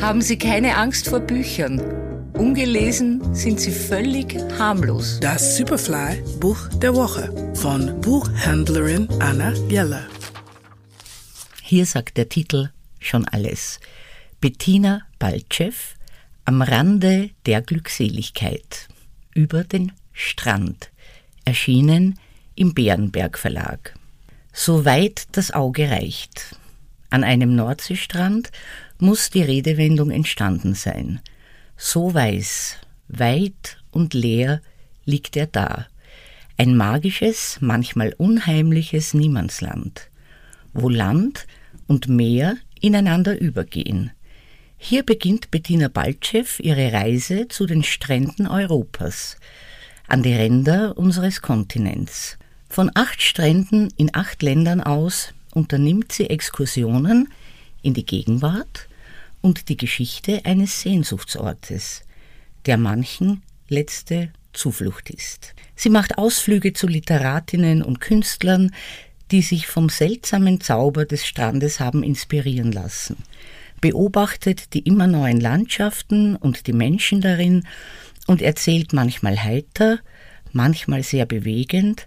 haben Sie keine Angst vor Büchern. Ungelesen sind sie völlig harmlos. Das Superfly Buch der Woche von Buchhändlerin Anna Jeller. Hier sagt der Titel schon alles. Bettina Baltschew am Rande der Glückseligkeit über den Strand, erschienen im Bärenberg Verlag. Soweit das Auge reicht. An einem Nordseestrand muss die Redewendung entstanden sein. So weiß, weit und leer liegt er da. Ein magisches, manchmal unheimliches Niemandsland, wo Land und Meer ineinander übergehen. Hier beginnt Bettina Baltschew ihre Reise zu den Stränden Europas, an die Ränder unseres Kontinents. Von acht Stränden in acht Ländern aus unternimmt sie Exkursionen in die Gegenwart und die Geschichte eines Sehnsuchtsortes, der manchen letzte Zuflucht ist. Sie macht Ausflüge zu Literatinnen und Künstlern, die sich vom seltsamen Zauber des Strandes haben inspirieren lassen, beobachtet die immer neuen Landschaften und die Menschen darin und erzählt manchmal heiter, manchmal sehr bewegend,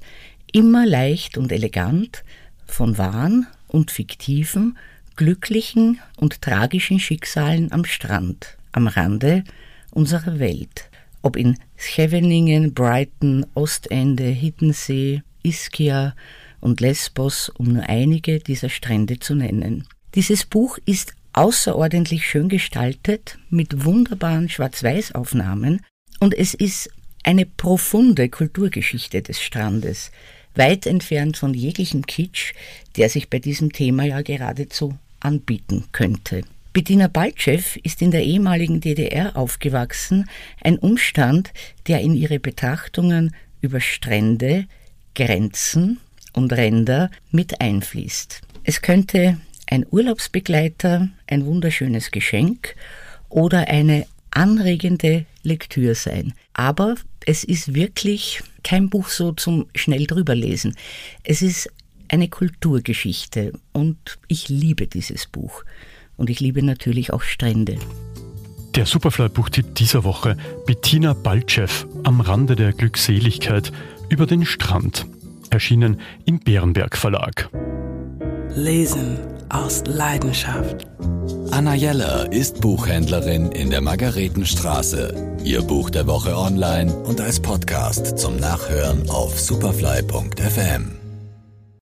immer leicht und elegant von wahren und fiktiven, glücklichen und tragischen Schicksalen am Strand, am Rande unserer Welt, ob in Scheveningen, Brighton, Ostende, Hiddensee, Ischia und Lesbos, um nur einige dieser Strände zu nennen. Dieses Buch ist außerordentlich schön gestaltet mit wunderbaren Schwarz-Weiß-Aufnahmen und es ist eine profunde Kulturgeschichte des Strandes, weit entfernt von jeglichem Kitsch, der sich bei diesem Thema ja geradezu anbieten könnte. Bettina Baltschew ist in der ehemaligen DDR aufgewachsen, ein Umstand, der in ihre Betrachtungen über Strände, Grenzen und Ränder mit einfließt. Es könnte ein Urlaubsbegleiter, ein wunderschönes Geschenk oder eine anregende Lektüre sein. Aber es ist wirklich kein Buch so zum schnell drüberlesen. Es ist eine Kulturgeschichte und ich liebe dieses Buch. Und ich liebe natürlich auch Strände. Der Superfly-Buchtipp dieser Woche: Bettina Baltschew am Rande der Glückseligkeit über den Strand. Erschienen im Bärenberg Verlag. Lesen aus Leidenschaft. Anna Jeller ist Buchhändlerin in der Margaretenstraße. Ihr Buch der Woche online und als Podcast zum Nachhören auf superfly.fm.